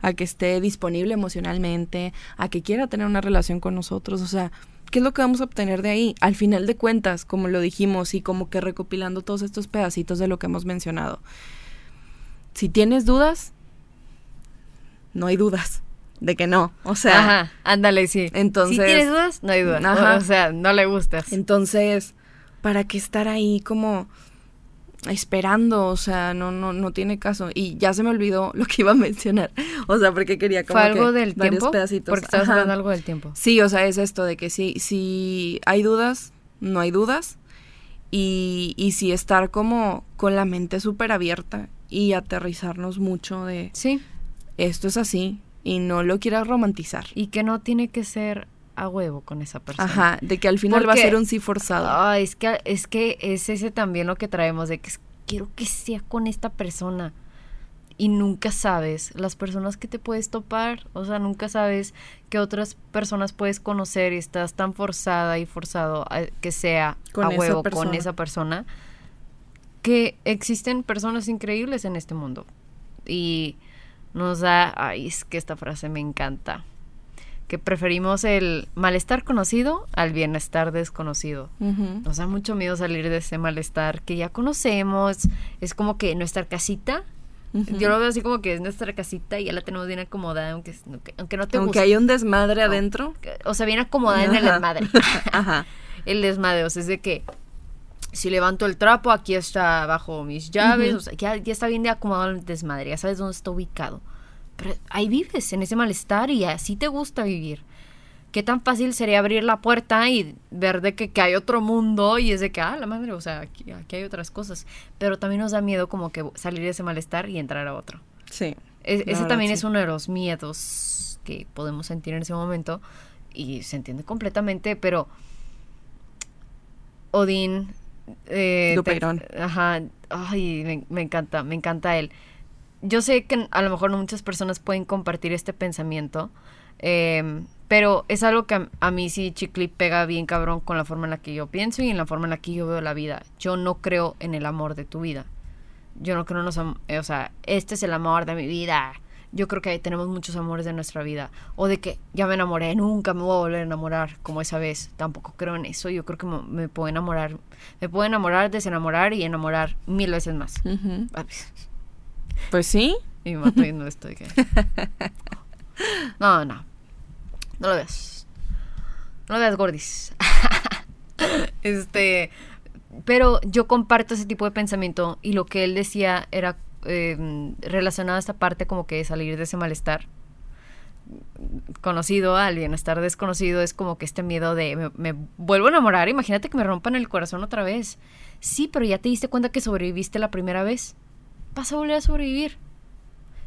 a que esté disponible emocionalmente, a que quiera tener una relación con nosotros, o sea, ¿qué es lo que vamos a obtener de ahí? Al final de cuentas, como lo dijimos y como que recopilando todos estos pedacitos de lo que hemos mencionado. Si tienes dudas, no hay dudas de que no, o sea, Ajá, ándale, sí. entonces- Si tienes dudas, no hay dudas. Ajá. O sea, no le gustas. entonces, ¿para qué estar ahí como esperando? O sea, no, no, no tiene caso. Y ya se me olvidó [LAUGHS] lo que iba a mencionar. O sea, porque quería como ¿Fue algo que del varios tiempo? pedacitos. Porque estabas hablando algo del tiempo. Sí, o sea, es esto de que si, si hay dudas, no hay dudas. Y, y sí estar como con la mente súper abierta y aterrizarnos mucho de Sí. esto es así y no lo quieras romantizar. Y que no tiene que ser a huevo con esa persona. Ajá, de que al final va a ser un sí forzado. Ah, es que es que es ese también lo que traemos de que es- quiero que sea con esta persona. Y nunca sabes las personas que te puedes topar, o sea, nunca sabes qué otras personas puedes conocer y estás tan forzada y forzado a que sea Con a huevo con esa persona que existen personas increíbles en este mundo. Y nos da, ay, es que esta frase me encanta que preferimos el malestar conocido al bienestar desconocido. Ujú. Nos da mucho miedo salir de ese malestar que ya conocemos. Es como que nuestra casita. Yo lo veo así como que es nuestra casita y ya la tenemos bien acomodada, aunque, aunque, aunque no te Aunque guste. hay un desmadre adentro. O sea, bien acomodada en el desmadre. [LAUGHS] Ajá. el desmadre, o sea, es de que si levanto el trapo, aquí está bajo mis llaves, o sea, ya, ya está bien de acomodado el desmadre, ya sabes dónde está ubicado. Pero ahí vives, en ese malestar, y así te gusta vivir. ¿Qué tan fácil sería abrir la puerta y ver de que, que hay otro mundo y es de que, ah, la madre, o sea, aquí, aquí hay otras cosas? Pero también nos da miedo como que salir de ese malestar y entrar a otro. Sí. Es- La ese también sí. es uno de los miedos que podemos sentir en ese momento y se entiende completamente, pero Odín... Eh, te- ajá, ay, me, me encanta, me encanta él. Yo sé que a lo mejor no muchas personas pueden compartir este pensamiento, eh, pero es algo que a, a mí sí Chicli pega bien cabrón con la forma en la que yo pienso y en la forma en la que yo veo la vida. Yo no creo en el amor de tu vida. Yo no creo en los eh, o sea, este es el amor de mi vida. Yo creo que tenemos muchos amores de nuestra vida. O de que ya me enamoré, nunca me voy a volver a enamorar como esa vez. Tampoco creo en eso. Yo creo que me, me puedo enamorar. Me puedo enamorar, desenamorar y enamorar mil veces más. Pues sí. Y me mato viendo esto de que... [LAUGHS] No, no. No lo veas. No lo veas, gordis. [LAUGHS] este... Pero yo comparto ese tipo de pensamiento y lo que él decía era eh, relacionado a esta parte como que salir de ese malestar conocido a alguien, estar desconocido es como que este miedo de me, me vuelvo a enamorar, imagínate que me rompan el corazón otra vez. Sí, pero ya te diste cuenta que sobreviviste la primera vez. Vas a volver a sobrevivir.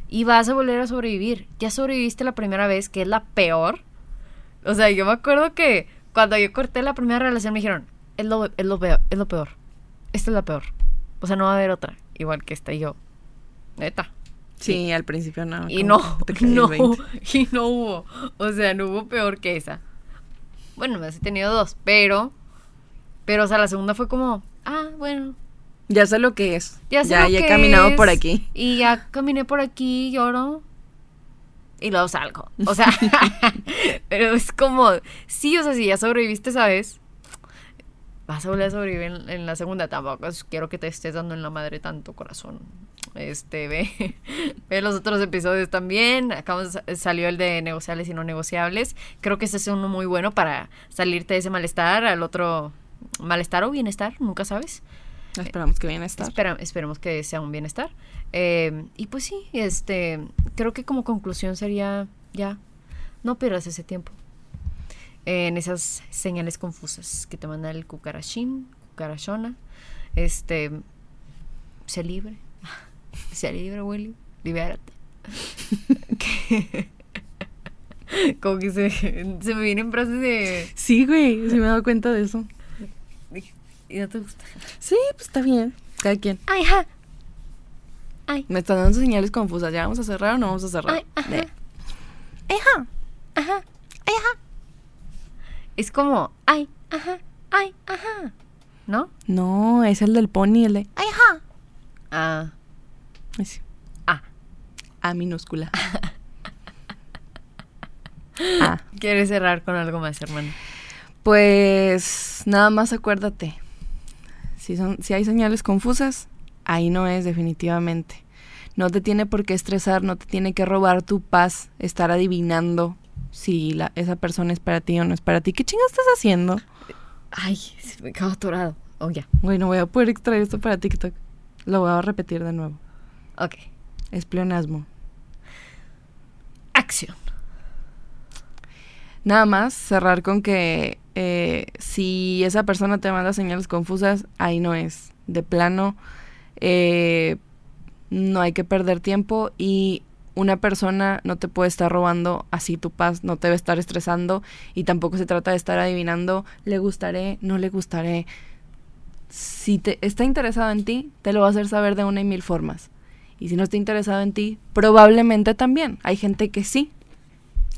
Y vas a volver a sobrevivir. Ya sobreviviste la primera vez, que es la peor. O sea, yo me acuerdo que cuando yo corté la primera relación me dijeron, es lo, es lo peor, es lo peor. Esta es la peor. O sea, no va a haber otra. Igual que esta y yo. Neta. Sí, al principio no. Y no, [LAUGHS] no, 20. [LAUGHS] y no hubo. O sea, no hubo peor que esa. Bueno, me he tenido dos, pero. Pero, o sea, la segunda fue como, ah, bueno, Ya sé lo que es. ya sé ya, lo ya he que caminado por aquí. Y ya caminé por aquí, lloro. Y luego salgo. O sea, [LAUGHS] [LAUGHS] pero es como, sí, o sea, si ya sobreviviste, ¿sabes? Vas a volver a sobrevivir en, en la segunda. Tampoco quiero que te estés dando en la madre tanto corazón. Este, ve, [LAUGHS] ve los otros episodios también. Acabamos, salió el de negociables y no negociables. Creo que ese es uno muy bueno para salirte de ese malestar al otro malestar o bienestar, nunca sabes. Esperamos que bien estar. Espera- esperemos que sea un bienestar. Eh, y pues sí, este, creo que como conclusión sería ya, no pierdas ese tiempo en esas señales confusas que te manda el cucarachín, cucarachona. Este, sé libre, [LAUGHS] sé libre, Willy, libérate. [LAUGHS] Que- [LAUGHS] como que se, se me vienen frases de... Sí, güey, sí me he dado cuenta de eso. Y no te gusta. Sí, pues está bien. Cada quien. Ay, ja. Me están dando señales confusas. ¿Ya vamos a cerrar o no vamos a cerrar? Ay, ajá. De- Es como, ay, ajá, ay, ajá. ¿No? No, es el del pony, el de... Ay, ajá. Ah, Ay, sí. Ah. A minúscula. [LAUGHS] ah. ¿Quieres cerrar con algo más, hermano? Pues nada más acuérdate. Si, son, si hay señales confusas, ahí no es definitivamente. No te tiene por qué estresar, no te tiene que robar tu paz, estar adivinando si la, esa persona es para ti o no es para ti. ¿Qué chingas estás haciendo? Ay, se me quedó atorado. Oh, ya. Güey, no voy a poder extraer esto para TikTok. Lo voy a repetir de nuevo. Ok. Es pleonasmo. Acción. Nada más cerrar con que eh, si esa persona te manda señales confusas, ahí no es. De plano, eh, no hay que perder tiempo y una persona no te puede estar robando así tu paz, no te debe estar estresando y tampoco se trata de estar adivinando, le gustaré, no le gustaré. Si te está interesado en ti, te lo va a hacer saber de una y mil formas. Y si no está interesado en ti, probablemente también. Hay gente que sí,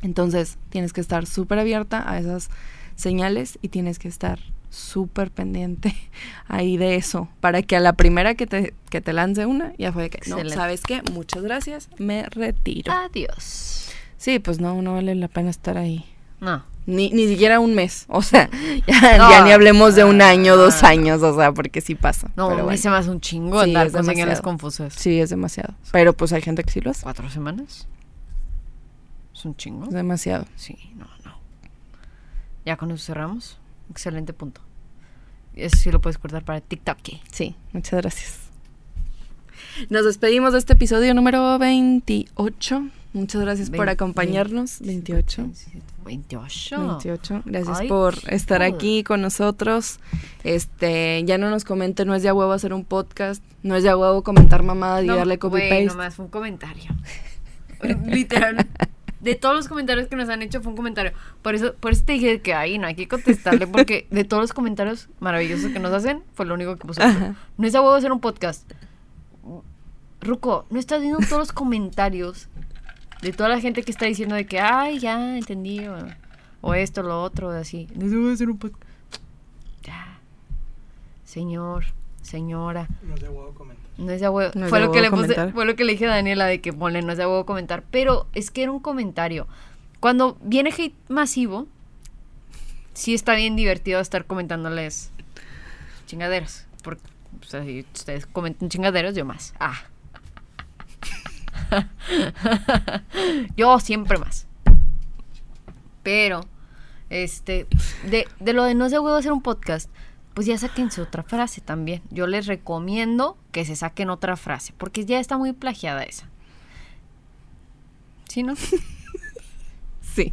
entonces tienes que estar súper abierta a esas señales y tienes que estar súper pendiente [LAUGHS] ahí de eso para que a la primera que te, que te lance una ya fue de que no. ¿sabes qué? Muchas gracias, me retiro. Adiós. Sí, pues no, no vale la pena estar ahí. No. Ni, ni siquiera un mes, [LAUGHS] o sea, ya, No. ya ni hablemos de un año, dos Ah. años, o sea, porque sí pasa. No, pero bueno. se me hace un chingo Sí, andar con señales confusas. Sí, es demasiado. Pero pues hay gente que sí lo hace. ¿Cuatro semanas? ¿Es un chingo? Es demasiado. Sí, no. Ya con eso cerramos. Excelente punto. Eso sí lo puedes cortar para TikTok. ¿qué? Sí, muchas gracias. Nos despedimos de este episodio número 28. Muchas gracias por acompañarnos. 28. 28. 28. Gracias Ay, por estar joder. aquí con nosotros. Este, ya no nos comenten, no es de a huevo hacer un podcast, no es de a huevo comentar mamadas y No, darle copy paste. nomás fue un comentario. [LAUGHS] Literal. De todos los comentarios que nos han hecho fue un comentario. Por eso, por eso te dije que ahí no hay que contestarle, porque de todos los comentarios maravillosos que nos hacen, fue lo único que puso. No es a huevo hacer un podcast. Ruco, no estás viendo todos los comentarios de toda la gente que está diciendo de que, ay, ya entendí, o, o esto, lo otro, así. No es a huevo hacer un podcast. Ya. Señor, señora. No te puedo comentar. No es huevo. No fue, lo que le puse- fue lo que le dije a Daniela de que ponle, no es de huevo comentar. Pero es que era un comentario. Cuando viene hate masivo, sí está bien divertido estar comentándoles chingaderas. Porque o sea, si ustedes comentan chingaderas, yo más. Ah. [LAUGHS] yo siempre más. Pero, este, de, de lo de no es de huevo hacer un podcast, pues ya sáquense otra frase también. Yo les recomiendo que se saquen otra frase, porque ya está muy plagiada esa. ¿Sí, no? [LAUGHS] Sí.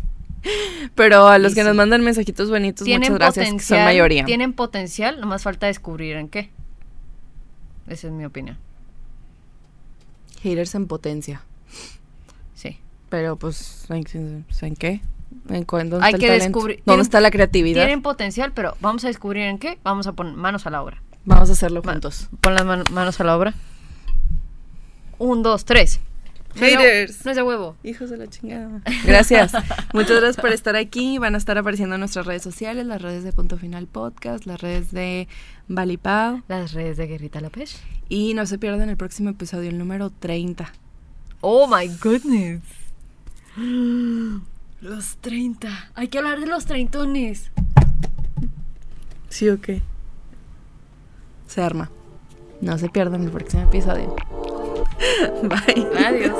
Pero a los Y que sí. nos mandan mensajitos bonitos, muchas gracias, que son mayoría. Tienen potencial, nomás falta descubrir en qué. Esa es mi opinión. Haters en potencia. Sí. Pero pues, ¿en, en qué? ¿En cu- ¿Dónde Hay que descubrir- ¿Dónde tienen- está la creatividad? Tienen potencial, pero vamos a descubrir en qué. Vamos a poner manos a la obra. Vamos a hacerlo Ma- juntos. Pon las man- manos a la obra. Un, dos, tres. Haters. No es de huevo. Hijos de la chingada. [LAUGHS] Gracias. [LAUGHS] Muchas gracias por estar aquí. Van a estar apareciendo en nuestras redes sociales, las redes de Punto Final Podcast, las redes de Valipao. Las redes de Guerrita López. Y no se pierdan el próximo episodio, el número 30. Oh my goodness. Los 30. Hay que hablar de los treintones. ¿Sí o qué? Se arma. No se pierdan el próximo episodio. [LAUGHS] Bye. Adiós.